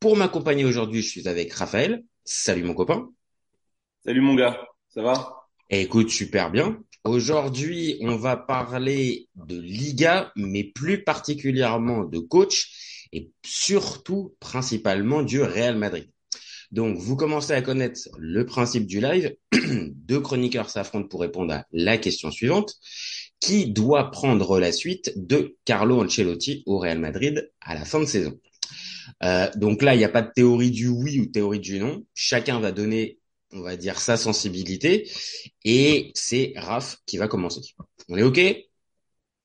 pour m'accompagner aujourd'hui, je suis avec Raphaël. Salut mon copain. Salut mon gars, ça va? Écoute, super bien. Aujourd'hui, on va parler de Liga, mais plus particulièrement de coach et surtout principalement du Real Madrid. Donc, vous commencez à connaître le principe du live. Deux chroniqueurs s'affrontent pour répondre à la question suivante. Qui doit prendre la suite de Carlo Ancelotti au Real Madrid à la fin de saison? Euh, Donc là, il n'y a pas de théorie du oui ou théorie du non. Chacun va donner, on va dire, sa sensibilité. Et c'est Raph qui va commencer. On est OK?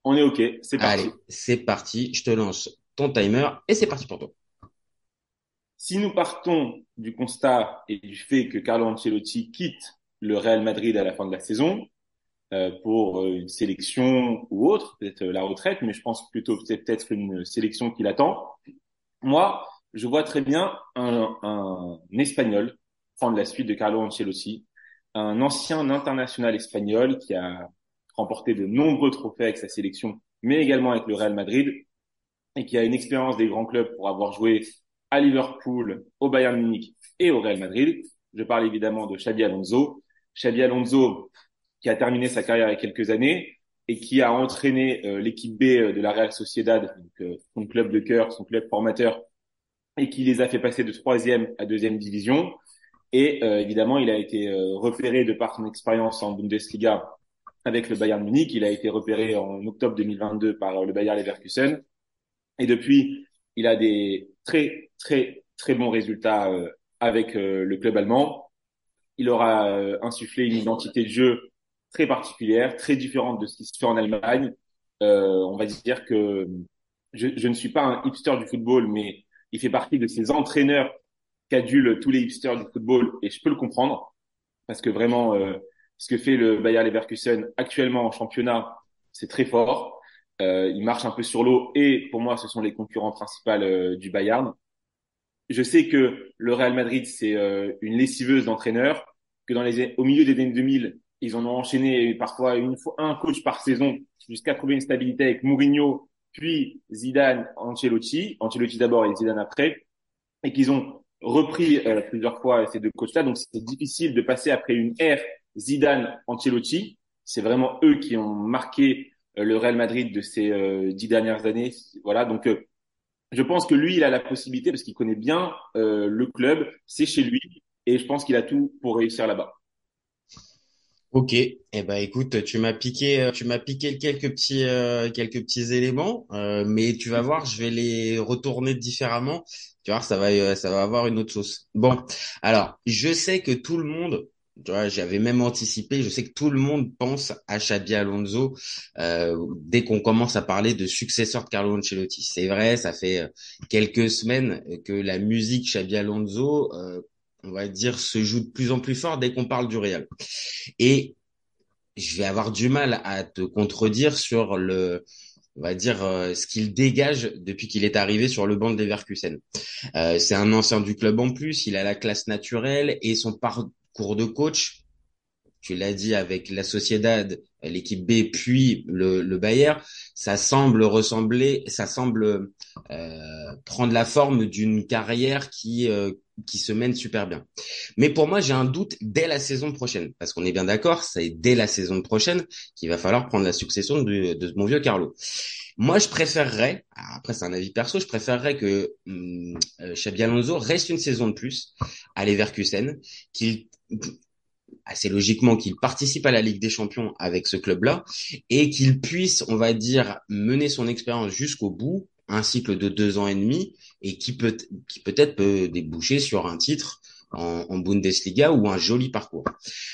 On est OK, c'est parti. Allez, c'est parti. Je te lance ton timer et c'est parti pour toi. Si nous partons du constat et du fait que Carlo Ancelotti quitte le Real Madrid à la fin de la saison euh, pour euh, une sélection ou autre, peut-être la retraite, mais je pense plutôt c'est peut-être une sélection qui l'attend. Moi, je vois très bien un, un Espagnol prendre la suite de Carlo Ancelotti, un ancien international espagnol qui a remporté de nombreux trophées avec sa sélection, mais également avec le Real Madrid, et qui a une expérience des grands clubs pour avoir joué à Liverpool, au Bayern Munich et au Real Madrid. Je parle évidemment de Xabi Alonso. Xabi Alonso, qui a terminé sa carrière il y a quelques années et qui a entraîné euh, l'équipe B de la Real Sociedad, donc, euh, son club de cœur, son club formateur, et qui les a fait passer de troisième à deuxième division. Et euh, évidemment, il a été repéré de par son expérience en Bundesliga avec le Bayern Munich. Il a été repéré en octobre 2022 par le Bayer Leverkusen. Et depuis, il a des très, très, très bons résultats avec le club allemand. Il aura insufflé une identité de jeu très particulière, très différente de ce qui se fait en Allemagne. Euh, on va dire que je, je, ne suis pas un hipster du football, mais il fait partie de ces entraîneurs qu'adulent tous les hipsters du football, et je peux le comprendre, parce que vraiment, euh, ce que fait le Bayer Leverkusen actuellement en championnat, c'est très fort. Euh, il marche un peu sur l'eau, et pour moi, ce sont les concurrents principaux euh, du Bayern. Je sais que le Real Madrid, c'est euh, une lessiveuse d'entraîneurs, que dans les, au milieu des années 2000, ils en ont enchaîné parfois une fois un coach par saison jusqu'à trouver une stabilité avec Mourinho, puis Zidane, Ancelotti, Ancelotti d'abord et Zidane après, et qu'ils ont repris euh, plusieurs fois ces deux coachs-là. Donc c'est difficile de passer après une ère Zidane, Ancelotti. C'est vraiment eux qui ont marqué euh, le Real Madrid de ces euh, dix dernières années. Voilà, donc je pense que lui, il a la possibilité parce qu'il connaît bien le club, c'est chez lui, et je pense qu'il a tout pour réussir là-bas. Ok, eh ben écoute, tu m'as piqué, tu m'as piqué quelques petits, euh, quelques petits éléments, euh, mais tu vas voir, je vais les retourner différemment. Tu vois, ça va, euh, ça va avoir une autre sauce. Bon, alors, je sais que tout le monde, tu vois, j'avais même anticipé, je sais que tout le monde pense à Xabi Alonso dès qu'on commence à parler de successeur de Carlo Ancelotti. C'est vrai, ça fait quelques semaines que la musique Xabi Alonso on va dire, se joue de plus en plus fort dès qu'on parle du Real. Et je vais avoir du mal à te contredire sur le, on va dire, euh, ce qu'il dégage depuis qu'il est arrivé sur le banc de Leverkusen. Euh, c'est un ancien du club en plus, il a la classe naturelle et son parcours de coach, tu l'as dit avec la Sociedad, l'équipe B, puis le, le Bayer, ça semble ressembler, ça semble euh, prendre la forme d'une carrière qui qui se mène super bien. Mais pour moi, j'ai un doute dès la saison prochaine, parce qu'on est bien d'accord, c'est dès la saison prochaine qu'il va falloir prendre la succession de, mon vieux Carlo. Moi, je préférerais, après c'est un avis perso, je préférerais que hum, euh, Xabi Alonso reste une saison de plus à Leverkusen, qu'il assez logiquement qu'il participe à la Ligue des Champions avec ce club-là et qu'il puisse, on va dire, mener son expérience jusqu'au bout un cycle de deux ans et demi et qui peut qui peut-être peut déboucher sur un titre en, en, Bundesliga ou un joli parcours.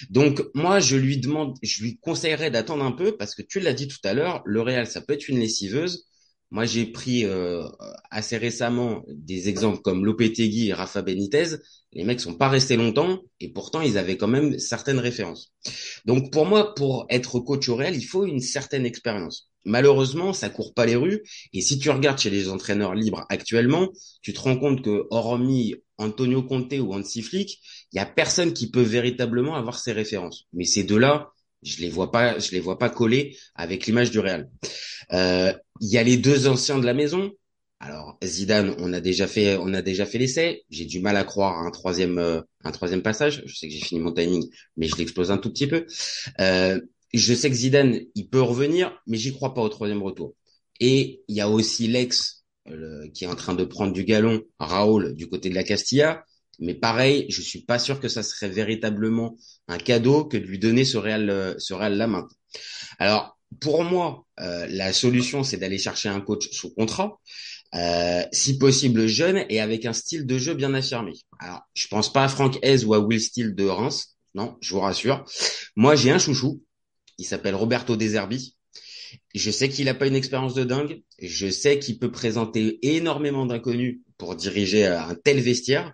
Donc moi je lui demande, je lui conseillerais d'attendre un peu parce que tu l'as dit tout à l'heure, le Real ça peut être une lessiveuse, Moi, j'ai pris euh, assez récemment des exemples comme Lopetegui et Rafa Benitez. Les mecs sont pas restés longtemps et pourtant ils avaient quand même certaines références. Donc pour moi, pour être coach au Real, il faut une certaine expérience. Malheureusement, ça court pas les rues. Et si tu regardes chez les entraîneurs libres actuellement, tu te rends compte que hormis Antonio Conte ou Hansi Flick, il y a personne qui peut véritablement avoir ces références. Mais ces deux-là, je les vois pas, je les vois pas coller avec l'image du Real. Euh, il y a les deux anciens de la maison. Alors Zidane, on a déjà fait, on a déjà fait l'essai. J'ai du mal à croire à un troisième, euh, un troisième passage. Je sais que j'ai fini mon timing, mais je l'explose un tout petit peu. Euh, je sais que Zidane, il peut revenir, mais j'y crois pas au troisième retour. Et il y a aussi l'ex qui est en train de prendre du galon, Raoul, du côté de la Castilla. Mais pareil, je suis pas sûr que ça serait véritablement un cadeau que de lui donner ce Real, ce Real la main. Alors, pour moi, euh, la solution, c'est d'aller chercher un coach sous contrat, euh, si possible jeune et avec un style de jeu bien affirmé. Alors, je pense pas à Franck Hez ou à Will Steele de Reims, non, je vous rassure. Moi, j'ai un chouchou, il s'appelle Roberto Deserbi. Je sais qu'il n'a pas une expérience de dingue. Je sais qu'il peut présenter énormément d'inconnus pour diriger un tel vestiaire.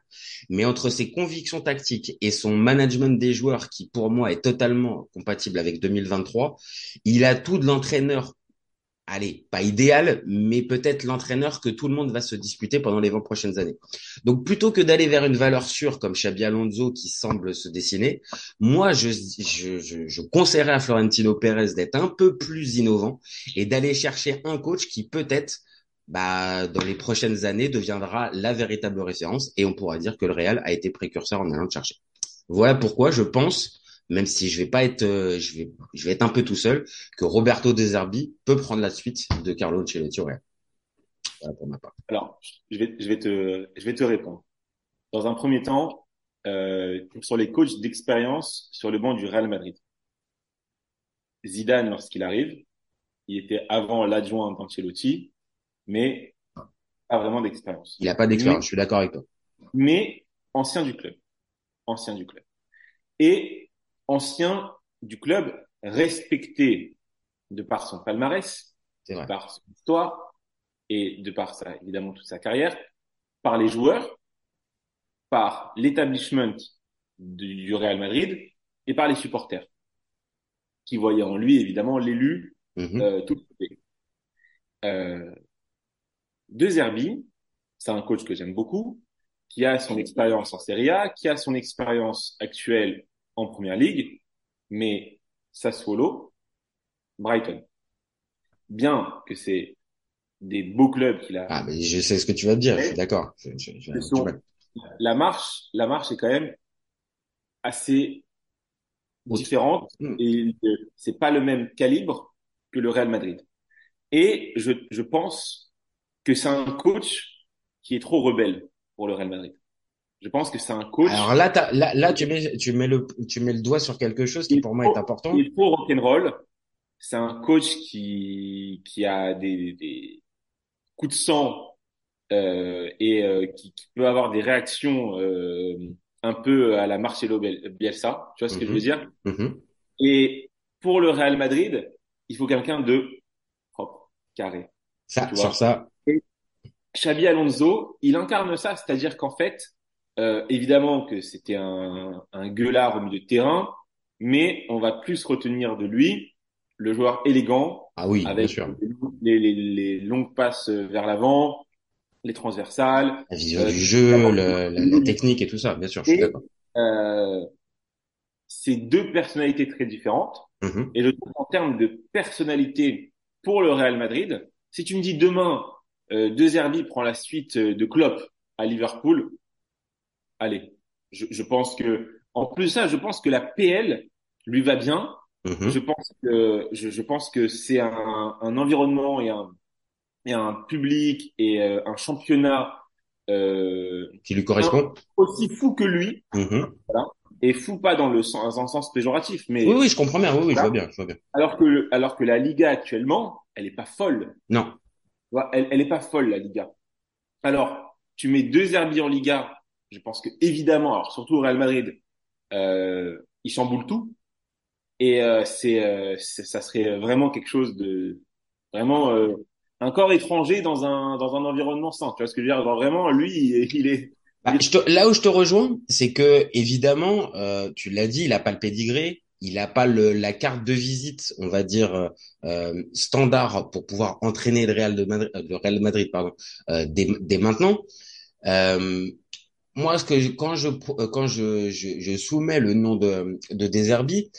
Mais entre ses convictions tactiques et son management des joueurs, qui pour moi est totalement compatible avec 2023, il a tout de l'entraîneur allez, pas idéal, mais peut-être l'entraîneur que tout le monde va se disputer pendant les 20 prochaines années. Donc plutôt que d'aller vers une valeur sûre comme Xabi Alonso qui semble se dessiner, moi je, je, conseillerais à Florentino Pérez d'être un peu plus innovant et d'aller chercher un coach qui peut-être bah, dans les prochaines années deviendra la véritable référence et on pourra dire que le Real a été précurseur en allant le chercher. Voilà pourquoi je pense même si je vais pas être, euh, je vais, je vais être un peu tout seul, que Roberto De Zerbi peut prendre la suite de Carlo Ancelotti Voilà pour ma part. Alors, je vais, je vais te, je vais te répondre. Dans un premier temps, euh, sur les coachs d'expérience sur le banc du Real Madrid. Zidane, lorsqu'il arrive, il était avant l'adjoint d'Ancelotti, mais pas vraiment d'expérience. Il n'a pas d'expérience, je suis d'accord avec toi. Mais ancien du club. Ancien du club. Et ancien du club, respecté de par son palmarès, de par son histoire et de par sa, évidemment toute sa carrière, par les joueurs, par l'établissement du Real Madrid et par les supporters qui voyaient en lui évidemment l'élu mm-hmm. euh, tout euh, De Zerbi, c'est un coach que j'aime beaucoup, qui a son expérience en Serie A, qui a son expérience actuelle en première ligue, mais Sassuolo, Brighton. Bien que c'est des beaux clubs qu'il a. Ah, mais je sais ce que tu vas te dire, je suis d'accord. La marche, la marche est quand même assez différente hmm. et c'est pas le même calibre que le Real Madrid. Et je, je pense que c'est un coach qui est trop rebelle pour le Real Madrid. Je pense que c'est un coach. Alors là, là, là, tu mets, tu mets le, tu mets le doigt sur quelque chose qui pour moi est important. Il faut rock'n'roll. C'est un coach qui, qui a des, des coups de sang euh, et euh, qui, qui, peut avoir des réactions euh, un peu à la Marcelo Bielsa. Tu vois ce que je veux mm-hmm. dire? Mm-hmm. Et pour le Real Madrid, il faut quelqu'un de propre, carré. Ça, sur ça. Xabi Alonso, il incarne ça, c'est-à-dire qu'en fait, euh, évidemment que c'était un, un gueulard au milieu de terrain, mais on va plus retenir de lui le joueur élégant, ah oui, avec bien sûr. Les, les, les, longues passes vers l'avant, les transversales, la vision euh, du jeu, la, la, technique et tout ça, bien sûr, je suis d'accord. Euh, c'est deux personnalités très différentes. Mm-hmm. Et je trouve en termes de personnalité pour le Real Madrid, si tu me dis demain, euh, De Zerbi prend la suite de Klopp à Liverpool, allez, je, je, pense que, en plus de ça, je pense que la PL lui va bien. Mhm. Je pense que, je, je pense que c'est un, un, environnement et un, et un public et euh, un championnat euh, qui lui correspond aussi fou que lui. Mhm. Voilà. Et fou pas dans le sens, dans le sens péjoratif, mais oui, oui, je comprends bien. Oui, oui, je vois bien, je vois bien. Alors que, alors que la Liga actuellement, elle est pas folle. Non. Elle, elle est pas folle la Liga. Alors, tu mets deux Herbies en Liga je pense que évidemment, alors surtout au Real Madrid, euh, il chamboule tout. Et euh, c'est, euh, ça serait vraiment quelque chose de vraiment euh, un corps étranger dans un dans un environnement sain. Tu vois ce que je veux dire? Vraiment, lui, il, il est. Bah, je te- là où je te rejoins, c'est que évidemment, euh, tu l'as dit, il a pas le pédigré, il a pas le, la carte de visite, on va dire euh, euh, standard pour pouvoir entraîner le Real de Madrid, le Real Madrid, pardon, euh, dès, dès maintenant. Euh, moi, ce que je- quand je euh, quand je, je, je soumets le nom de de Deserbi,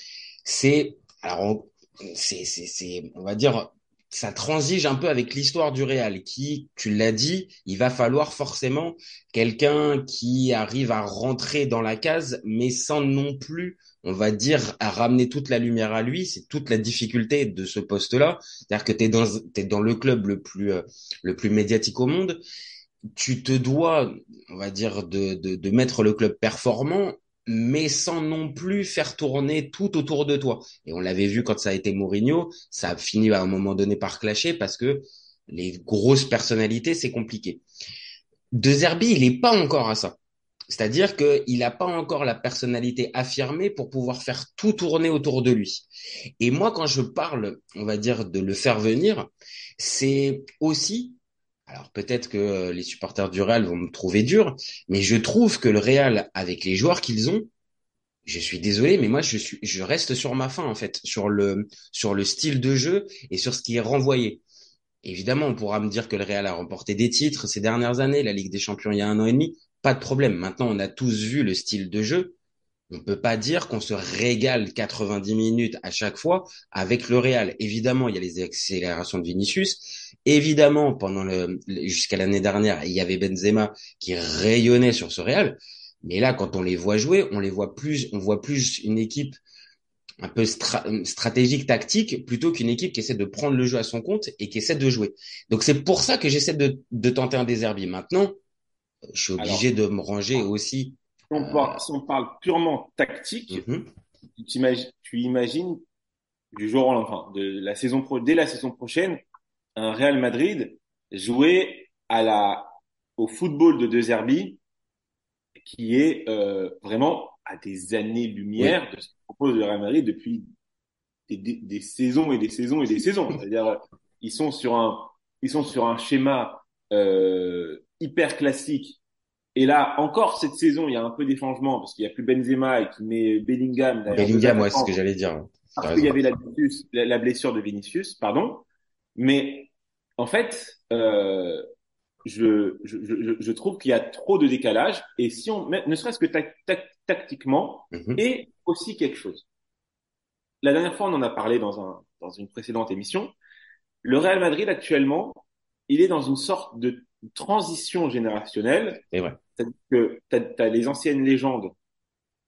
c'est alors c'est c'est on va dire ça transige un peu avec l'histoire du Real qui, tu l'as dit, il va falloir forcément quelqu'un qui arrive à rentrer dans la case, mais sans non plus, on va dire, à ramener toute la lumière à lui. C'est toute la difficulté de ce poste-là. C'est-à-dire que tu es dans, t'es dans le club le plus, euh, le plus médiatique au monde tu te dois, on va dire, de, de, de mettre le club performant, mais sans non plus faire tourner tout autour de toi. Et on l'avait vu quand ça a été Mourinho, ça a fini à un moment donné par clasher parce que les grosses personnalités, c'est compliqué. De Zerbi, il n'est pas encore à ça. C'est-à-dire qu'il n'a pas encore la personnalité affirmée pour pouvoir faire tout tourner autour de lui. Et moi, quand je parle, on va dire, de le faire venir, c'est aussi alors peut-être que euh, les supporters du Real vont me trouver dur, mais je trouve que le Real, avec les joueurs qu'ils ont, je suis désolé, mais moi je suis, je reste sur ma faim en fait, sur le sur le style de jeu et sur ce qui est renvoyé. Évidemment, on pourra me dire que le Real a remporté des titres ces dernières années, la Ligue des Champions il y a un an et demi, pas de problème. Maintenant, on a tous vu le style de jeu. On peut pas dire qu'on se régale 90 minutes à chaque fois avec le Real. Évidemment, il y a les accélérations de Vinicius. Évidemment, pendant le, jusqu'à l'année dernière, il y avait Benzema qui rayonnait sur ce Real. Mais là, quand on les voit jouer, on les voit plus, on voit plus une équipe un peu stra stratégique, tactique, plutôt qu'une équipe qui essaie de prendre le jeu à son compte et qui essaie de jouer. Donc c'est pour ça que j'essaie de, de tenter un désherbi. Maintenant, je suis obligé Alors, de me ranger aussi. Si on parle, si on parle purement tactique, Mhm. tu imagines du jour au lendemain, de la saison pro, dès la saison prochaine, un Real Madrid jouer à la, au football de De Zerbi, qui est euh, vraiment à des années-lumière de ce que propose le Real Madrid depuis des, des, des saisons et des saisons et des saisons. C'est-à-dire, euh, ils sont sur un, ils sont sur un schéma euh, hyper classique. Et là, encore cette saison, il y a un peu des changements parce qu'il y a plus Benzema et qui met Bellingham. Bellingham, ouais, c'est ce que j'allais dire. Parce qu'il y avait la, blessure- la, la blessure de Vinicius, pardon. Mais en fait, euh, je, je, je, je trouve qu'il y a trop de décalage. Et si on, ne serait-ce que tac- tac- tactiquement, Mhm. et aussi quelque chose. La dernière fois, on en a parlé dans un, dans une précédente émission. Le Real Madrid actuellement, il est dans une sorte de transition générationnelle. C'est vrai. C'est-à-dire que tu as, les anciennes légendes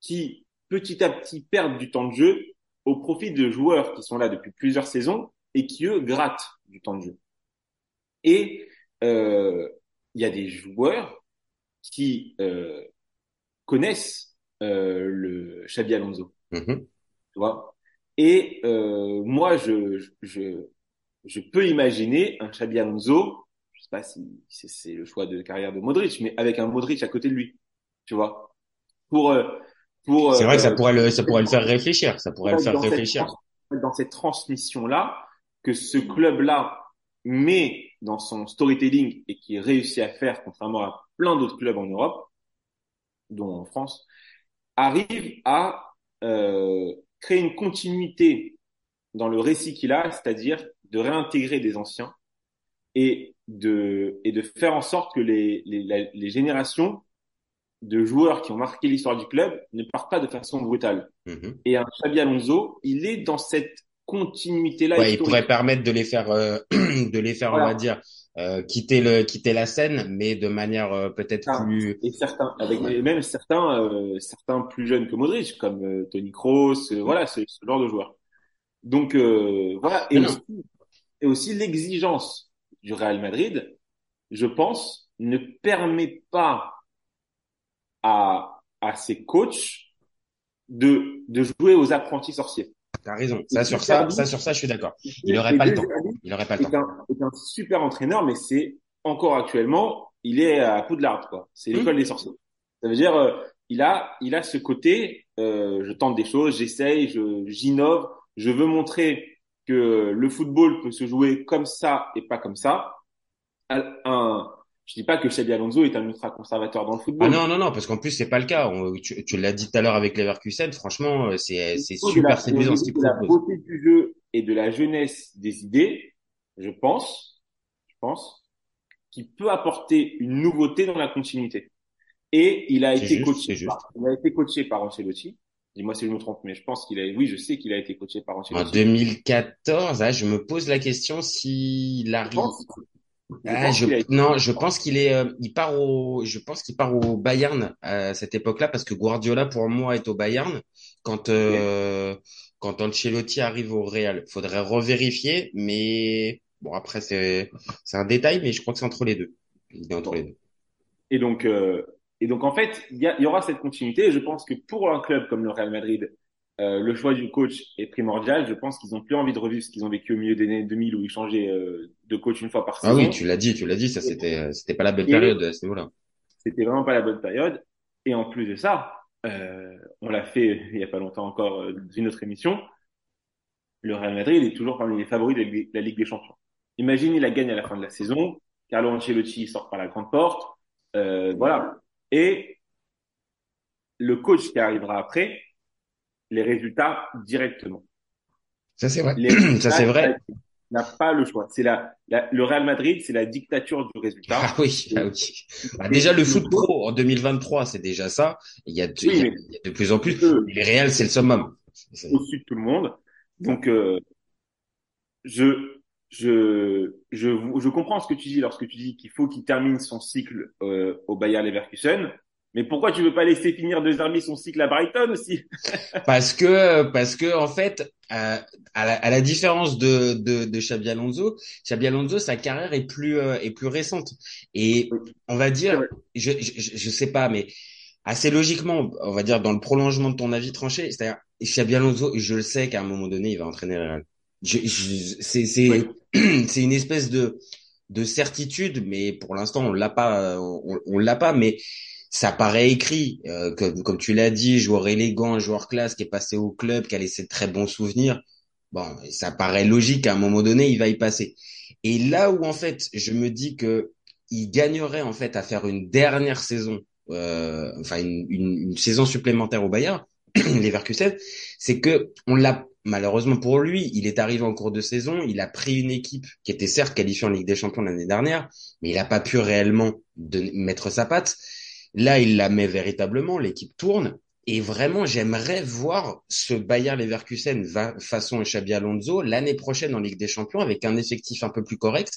qui, petit à petit, perdent du temps de jeu au profit de joueurs qui sont là depuis plusieurs saisons et qui, eux, grattent du temps de jeu. Et euh, il y a des joueurs qui euh, connaissent euh, le Xabi Alonso, Mhm. tu vois? Et euh, moi, je, je, je peux imaginer un Xabi Alonso, je sais pas si c'est le choix de carrière de Modric, mais avec un Modric à côté de lui, tu vois. Pour euh, pour C'est vrai que ça euh, pourrait le, ça pourrait le faire réfléchir. Ça pourrait le faire cette réfléchir. dans cette transmission-là, que ce club-là met dans son storytelling et qui réussit à faire, contrairement à plein d'autres clubs en Europe, dont en France, arrive à euh, créer une continuité dans le récit qu'il a, c'est-à-dire de réintégrer des anciens et de, et de faire en sorte que les, les, la- les générations de joueurs qui ont marqué l'histoire du club ne partent pas de façon brutale. Mhm. Et un Xabi Alonso, il est dans cette continuité-là Ouais, il pourrait permettre de les faire, euh, de les faire, on va dire, euh, quitter le, quitter la scène, mais de manière euh, peut-être Ah. plus. Et certains, avec Ouais. même certains, certains plus jeunes que Modric, comme Tony Kroos, voilà, c'est ce genre de joueurs. Donc voilà, et aussi, et aussi l'exigence du Real Madrid, je pense, ne permet pas à à ses coachs de de jouer aux apprentis sorciers. T'as raison. Ça sur ça, ça sur ça, je suis d'accord. Il aurait Et pas le De temps. Il aurait pas le temps. un, est un super entraîneur, mais c'est encore actuellement, il est à Poudlard, quoi. C'est Mmh. l'école des sorciers. Ça veut dire, euh, il a, il a ce côté, euh, je tente des choses, j'essaye, je, j'innove, je veux montrer que le football peut se jouer comme ça et pas comme ça. Un, je dis pas que Xabi Alonso est un ultra conservateur dans le football. Ah non, non, non, parce qu'en plus, c'est pas le cas. On- tu tu l'as dit tout à l'heure avec Leverkusen, franchement, euh, c'est, c'est super séduisant ce qu'il La beauté du jeu et de la jeunesse des idées, je pense, je pense, qu'il peut apporter une nouveauté dans la continuité. Et il a été juste, coaché par, il a été coaché par Ancelotti. Dis-moi si je me trompe, mais je pense qu'il a, oui, je sais qu'il a été coaché par En Ancelotti. 2014, ah, je me pose la question s'il arrive. je Ah, je, été- non, je pense qu'il est, euh, il part au, je pense qu'il part au Bayern à cette époque-là parce que Guardiola pour moi est au Bayern quand euh, quand Ancelotti arrive au Real. Faudrait revérifier, mais bon après c'est c'est un détail, mais je crois que c'est entre les deux. Il est entre les deux. Et donc, euh, et donc en fait, il y, y aura cette continuité. Et je pense que pour un club comme le Real Madrid, euh, le choix du coach est primordial. Je pense qu'ils ont plus envie de revivre ce qu'ils ont vécu au milieu des années 2000 où ils changeaient euh, de coach une fois par Ah saison. oui, tu l'as dit, tu l'as dit, ça c'était c'était pas la belle période à ce niveau-là. C'était vraiment pas la bonne période. Et en plus de ça, euh, on l'a fait il y a pas longtemps encore euh, dans une autre émission. Le Real Madrid est toujours parmi les favoris de la Ligue- des Champions. Imagine, il la gagne à la fin de la saison. Carlo Ancelotti sort par la grande porte. Euh, voilà. Et le coach qui arrivera après, les résultats directement. Ça c'est vrai. Les Ça c'est vrai. n'a pas le choix. C'est la, la- le Real Madrid, c'est la dictature du résultat. Ah oui, ah oui. Bah, déjà le foot pro en 2023, c'est déjà ça. Il y a, de- Oui, il y a- mais- il y a de plus en plus. Eux, Les Real, c'est le summum. Au-dessus de tout le monde. Donc, euh, je, je, je, je comprends ce que tu dis lorsque tu dis qu'il faut qu'il termine son cycle euh, au Bayer Leverkusen. Mais pourquoi tu veux pas laisser finir De Zerbi son cycle à Brighton aussi? Parce que, parce que en fait, euh, à, la, à la différence de, de, de Xabi Alonso, Xabi Alonso, sa carrière est plus euh, est plus récente. Et on va dire, je, je je sais pas, mais assez logiquement, on va dire dans le prolongement de ton avis tranché, c'est-à-dire Xabi Alonso, je le sais qu'à un moment donné, il va entraîner le Real. C'est c'est c'est une espèce de de certitude, mais pour l'instant on l'a pas, on, on l'a pas, mais ça paraît écrit, euh, comme, comme tu l'as dit, joueur élégant, joueur classe qui est passé au club, qui a laissé de très bons souvenirs. Bon, ça paraît logique qu'à un moment donné, il va y passer. Et là où en fait, je me dis que il gagnerait en fait à faire une dernière saison, euh, enfin une, une, une saison supplémentaire au Bayern, Leverkusen, c'est que on l'a malheureusement pour lui, il est arrivé en cours de saison, il a pris une équipe qui était certes qualifiée en Ligue des Champions l'année dernière, mais il n'a pas pu réellement de mettre sa patte. Là, il la met véritablement, l'équipe tourne. Et vraiment, j'aimerais voir ce Bayer Leverkusen va, façon Xabi Alonso l'année prochaine en Ligue des Champions avec un effectif un peu plus correct.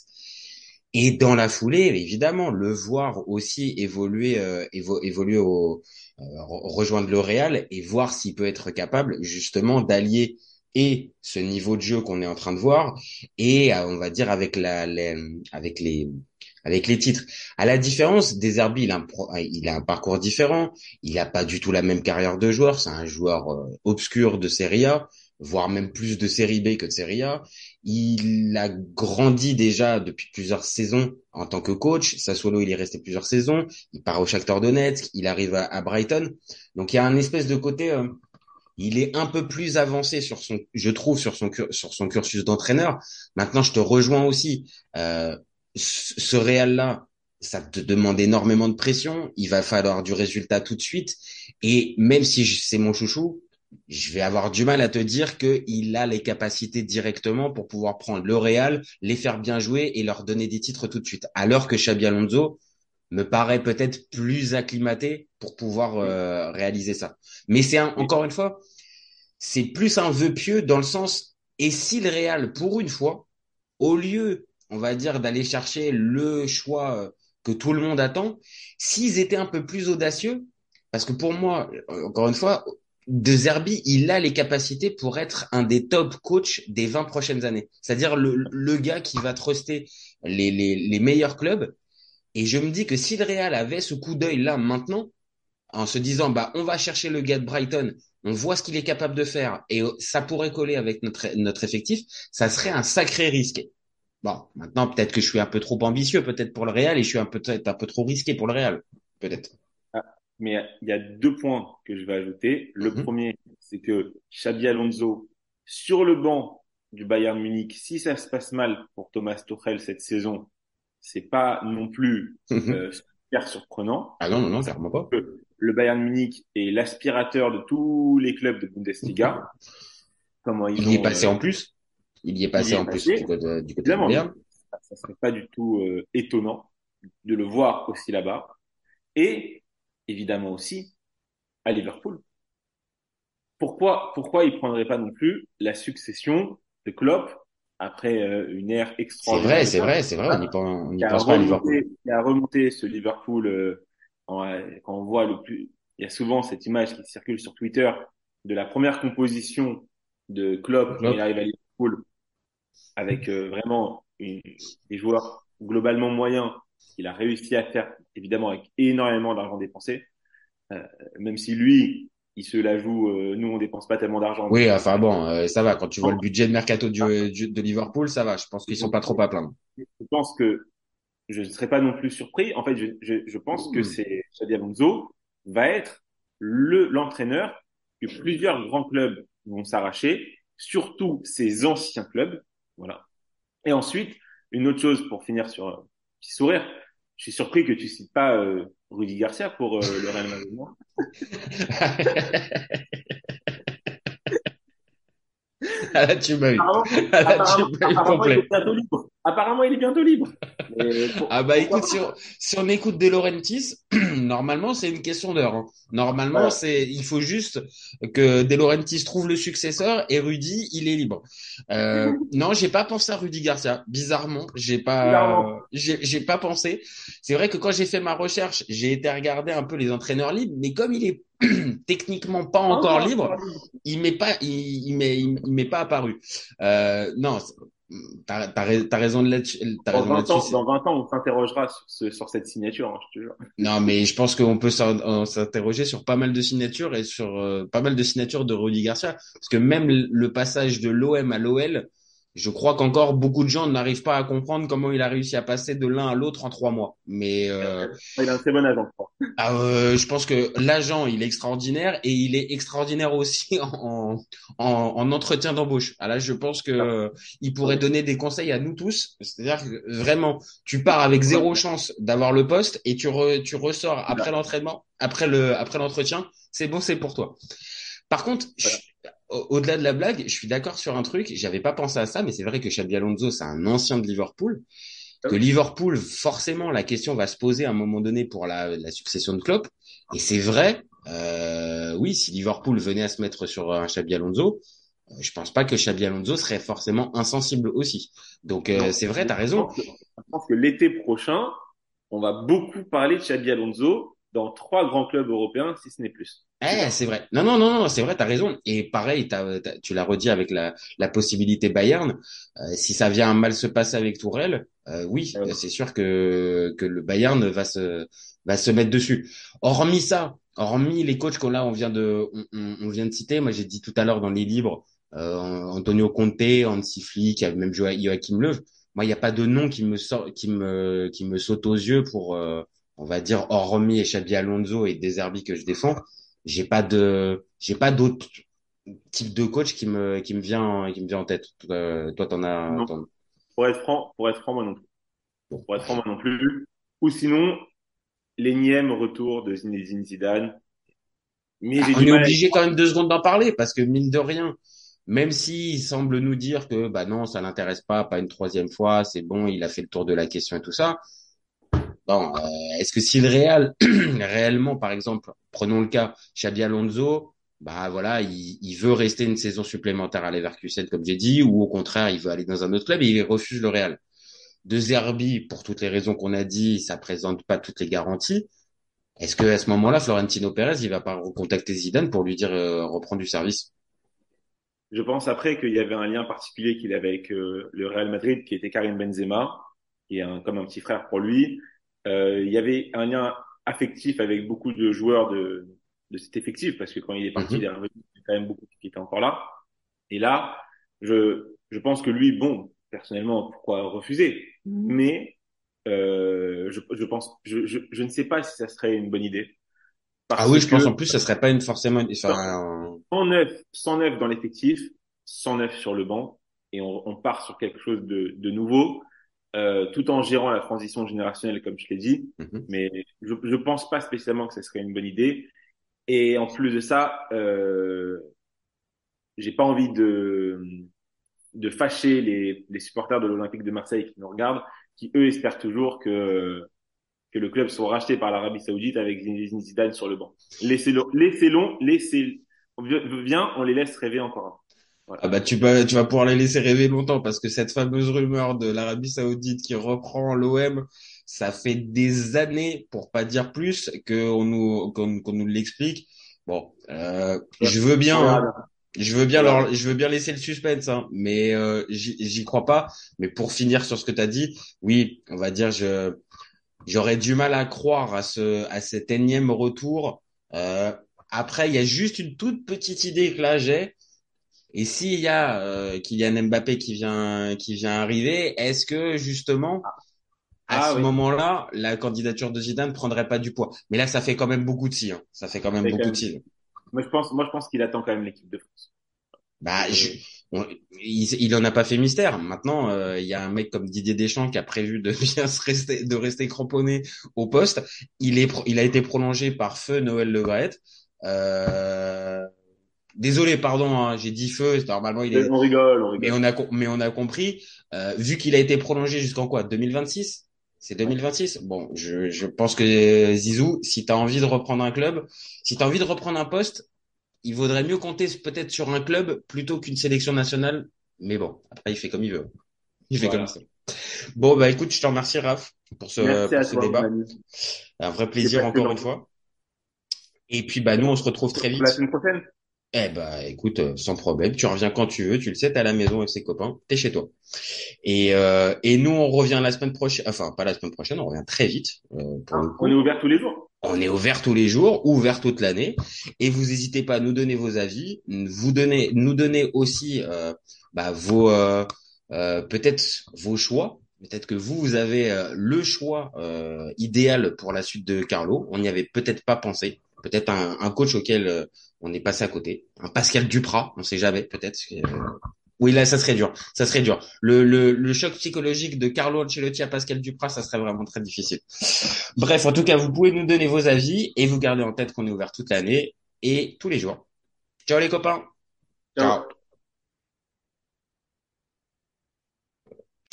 Et dans la foulée, évidemment, le voir aussi évoluer, euh, évo évoluer au, euh, rejoindre le Real et voir s'il peut être capable justement d'allier et ce niveau de jeu qu'on est en train de voir et euh, on va dire avec la, les, avec les avec les titres. À la différence des Herbie, il a un pro, il a un parcours différent. Il a pas du tout la même carrière de joueur. C'est un joueur euh, obscur de Serie A, voire même plus de Série B que de Serie A. Il a grandi déjà depuis plusieurs saisons en tant que coach. Sassuolo, il est resté plusieurs saisons. Il part au Shakhtar Donetsk. Il arrive à, Brighton. Donc il y a un espèce de côté. Euh, il est un peu plus avancé sur son, je trouve, sur son sur cursus d'entraîneur. Maintenant, je te rejoins aussi. Euh, ce Real-là, ça te demande énormément de pression. Il va falloir du résultat tout de suite. Et même si c'est mon chouchou, je vais avoir du mal à te dire qu'il a les capacités directement pour pouvoir prendre le Real, les faire bien jouer et leur donner des titres tout de suite. Alors que Xabi Alonso me paraît peut-être plus acclimaté pour pouvoir euh, réaliser ça. Mais c'est encore une fois, c'est plus un vœu pieux dans le sens, et si le Real, pour une fois, au lieu on va dire, d'aller chercher le choix que tout le monde attend, s'ils étaient un peu plus audacieux, parce que pour moi, encore une fois, De Zerbi, il a les capacités pour être un des top coachs des 20 prochaines années. C'est-à-dire le, le gars qui va truster les, les, les meilleurs clubs. Et je me dis que si le Real avait ce coup d'œil là maintenant, en se disant, bah, on va chercher le gars de Brighton, on voit ce qu'il est capable de faire et ça pourrait coller avec notre, notre effectif, ça serait un sacré risque. Bon, maintenant peut-être que je suis un peu trop ambitieux, peut-être pour le Real, et je suis un peu peut-être un peu trop risqué pour le Real, peut-être. Ah, mais il y a deux points que je vais ajouter. Le Mhm. premier, c'est que Xabi Alonso sur le banc du Bayern Munich, si ça se passe mal pour Thomas Tuchel cette saison, c'est pas non plus euh, super surprenant. Ah non, non, non, clairement pas. Le Bayern Munich est l'aspirateur de tous les clubs de Bundesliga. Comment ils Il y est passé euh, en plus. Il y est passé il y est en plus du côté, du côté du Bayern. ça, ça serait pas du tout euh, étonnant de le voir aussi là-bas. Et évidemment aussi à Liverpool. Pourquoi, pourquoi il prendrait pas non plus la succession de Klopp après euh, une ère C'est extraordinaire vrai, c'est vrai, c'est vrai. On n'y pense, qui a pense pas à Liverpool. remonté, qui a remonté ce Liverpool euh, en- quand on voit le plus, il y a souvent cette image qui circule sur Twitter de la première composition de Klopp il arrive à Liverpool avec euh, vraiment une- des joueurs globalement moyens qu'il a réussi à faire évidemment avec énormément d'argent dépensé Euh, même si lui il se la joue euh, nous on dépense pas tellement d'argent Oui, enfin bon, euh, ça va. Quand tu vois le budget de mercato du- du- de Liverpool, ça va. Je pense qu'ils sont pas trop à plaindre. je pense que je ne serais pas non plus surpris. En fait, je, je, je pense que Mm. c'est Xabi Alonso va être le l'entraîneur que plusieurs grands clubs vont s'arracher, surtout ces anciens clubs. Voilà. Et ensuite, une autre chose pour finir sur un petit sourire. Je suis surpris que tu cites pas euh, Rudy Garcia pour euh, le Real Madrid. Ah, là, tu m'as eu. Apparemment, Ah, apparemment, tu il est bientôt libre. Apparemment, il est bientôt libre. Pour- Ah bah écoute, si on, si on écoute De Laurentiis, normalement c'est une question d'heure. hein. Normalement Voilà. c'est, il faut juste que De Laurentiis trouve le successeur et Rudy il est libre. Euh, non, j'ai pas pensé à Rudy Garcia. Bizarrement, j'ai pas, j'ai pas pensé. C'est vrai que quand j'ai fait ma recherche, j'ai été regarder un peu les entraîneurs libres, mais comme il est techniquement pas encore libre, il m'est pas, il, il m'est, il m'est pas apparu. Euh, non, t'as, t'as raison de là-dessus. T'as Dans raison 20 là-dessus. ans, c'est- dans 20 ans, on s'interrogera sur, ce- sur cette signature, hein, je te jure. Non, mais je pense qu'on peut s'in- s'interroger sur pas mal de signatures et sur euh, pas mal de signatures de Rudy Garcia. Parce que même le passage de l'OM à l'OL, je crois qu'encore beaucoup de gens n'arrivent pas à comprendre comment il a réussi à passer de l'un à l'autre en trois mois. Mais euh, Il a un très bon agent, je crois. ah, euh, je pense que l'agent, il est extraordinaire et il est extraordinaire aussi en, en, en entretien d'embauche. Ah là, je pense que euh, il pourrait donner des conseils à nous tous. C'est-à-dire que vraiment, tu pars avec zéro chance d'avoir le poste et tu, re- tu ressors après l'entraînement, après le, après l'entretien. C'est bon, c'est pour toi. Par contre, au-delà de la blague, je suis d'accord sur un truc. J'avais pas pensé à ça, mais c'est vrai que Xabi Alonso, c'est un ancien de Liverpool. Que Liverpool, forcément, la question va se poser à un moment donné pour la, la succession de Klopp. Et c'est vrai, euh, oui, si Liverpool venait à se mettre sur un Xabi Alonso, euh, je pense pas que Xabi Alonso serait forcément insensible aussi. Donc euh, c'est vrai, t'as Je raison. pense que, je pense que l'été prochain, on va beaucoup parler de Xabi Alonso dans trois grands clubs européens, si ce n'est plus. Eh, c'est vrai. Non, non, non, non, c'est vrai, t'as raison. Et pareil, t'as, t'as- tu l'as redit avec la, la possibilité Bayern. Euh, si ça vient à mal se passer avec Tourelle, euh, oui, Ouais. c'est sûr que que le Bayern va se va se mettre dessus. Hormis ça, hormis les coachs qu'on là, on vient de on, on- on vient de citer. Moi, j'ai dit tout à l'heure dans les livres, euh, Antonio Conte, Hansi Flick, même Jo- Joachim Löw. Moi, il n'y a pas de nom qui me sort, qui me qui me saute aux yeux pour euh, on va dire hormis et Xabi Alonso et Deserbi que je défends j'ai pas de j'ai pas d'autre type de coach qui me qui me vient qui me vient en tête Euh, toi t'en as t'en- Pour être franc, pour être franc, moi non plus. Pour être franc, moi non plus. Ou sinon, l'énième retour de Zinedine Zidane. Mais Ah, j'ai on du est mal à- obligé quand même deux secondes d'en parler parce que mine de rien même s'il semble nous dire que bah non ça l'intéresse pas pas une troisième fois c'est bon il a fait le tour de la question et tout ça bon euh, est-ce que si le Real réellement par exemple prenons le cas Xabi Alonso bah voilà il, veut rester une saison supplémentaire à Leverkusen comme j'ai dit ou au contraire il veut aller dans un autre club et il refuse le Real. De Zerbi pour toutes les raisons qu'on a dit ça présente pas toutes les garanties. Est-ce que à ce moment-là, Florentino Pérez, il va pas recontacter Zidane pour lui dire euh, reprendre du service? Je pense après qu'il y avait un lien particulier qu'il avait avec euh, le Real Madrid, qui était Karim Benzema, qui est comme un petit frère pour lui. Euh, il y avait un lien affectif avec beaucoup de joueurs de, de cet effectif, parce que quand il est parti, Mhm. il y a quand même beaucoup qui étaient encore là. Et là, je, je pense que lui, bon, personnellement, pourquoi refuser? Mais euh, je, je pense, je, je, je ne sais pas si ça serait une bonne idée. Parce Ah oui, je pense en plus, ça serait pas une forcément, une- enfin, un- 109, 109 dans l'effectif, 109 sur le banc. et on, on part sur quelque chose de, de nouveau, euh, tout en gérant la transition générationnelle, comme je l'ai dit. Mhm. Mais je, je pense pas spécialement que ce serait une bonne idée. Et en plus de ça, euh, j'ai pas envie de de fâcher les, les supporters de l'Olympique de Marseille qui nous regardent, qui eux espèrent toujours que que le club soit racheté par l'Arabie Saoudite avec Zinedine Zidane sur le banc. Laissez-le, laissez-le, laissez, viens, on les laisse rêver encore. Voilà. Ah bah tu vas tu vas pouvoir les laisser rêver longtemps parce que cette fameuse rumeur de l'Arabie Saoudite qui reprend l'OM, ça fait des années, pour pas dire plus, que on nous qu'on qu'on nous l'explique. Bon, euh, je veux bien, hein. je veux bien leur, je veux bien laisser le suspense, hein, mais euh, j'y j'y crois pas. Mais pour finir sur ce que tu as dit, oui, on va dire je j'aurais du mal à croire à ce à cet énième retour. Euh, après, il y a juste une toute petite idée que là j'ai. Et s'il y a euh, Kylian Mbappé qui vient qui vient arriver, est-ce que justement à Ah ce oui. moment-là, la candidature de Zidane ne prendrait pas du poids? Mais là, ça fait quand même beaucoup de si. Hein. Ça fait quand même beaucoup quand de si. Moi, je pense, moi, je pense qu'il attend quand même l'équipe de France. Bah, je, on- il, il en a pas fait mystère. Maintenant, euh, il y a un mec comme Didier Deschamps qui a prévu de bien se rester, de rester cramponné au poste. Il est, pro- il a été prolongé par feu Noël Le Graët. Euh, désolé, pardon, hein, j'ai dit feu. Normalement, il est, On rigole, on rigole. mais on a, mais on a compris. Euh, vu qu'il a été prolongé jusqu'en quoi? 2026 C'est 2026 Bon, je, je pense que Zizou, si tu as envie de reprendre un club, si tu as envie de reprendre un poste, il vaudrait mieux compter peut-être sur un club plutôt qu'une sélection nationale. Mais bon, après, il fait comme il veut. Il fait Voilà. comme ça. Bon, bah écoute, je te remercie, Raph, pour ce, Merci à pour ce toi, débat. Un vrai plaisir encore une fois. Et puis, bah nous, on se retrouve très vite. La semaine prochaine. Eh bah écoute, euh, sans problème, tu reviens quand tu veux, tu le sais, t'es à la maison avec ses copains, t'es chez toi. Et, euh, et nous, on revient la semaine prochaine, enfin pas la semaine prochaine, on revient très vite. euh, pour. On est ouvert tous les jours. On est ouvert tous les jours, ouvert toute l'année, et vous n'hésitez pas à nous donner vos avis, vous donner, nous donner aussi euh, bah, vos peut-être vos choix. Peut-être que vous, vous avez le choix euh, idéal pour la suite de Carlo. On n'y avait peut-être pas pensé. Peut-être un, un coach auquel euh, on est passé à côté. Un Pascal Duprat, on sait jamais. Peut-être. euh, Oui, là, ça serait dur. Ça serait dur. Le, le, le choc psychologique de Carlo Ancelotti à Pascal Duprat, ça serait vraiment très difficile. Bref, en tout cas, vous pouvez nous donner vos avis et vous gardez en tête qu'on est ouvert toute l'année et tous les jours. Ciao les copains. Ciao.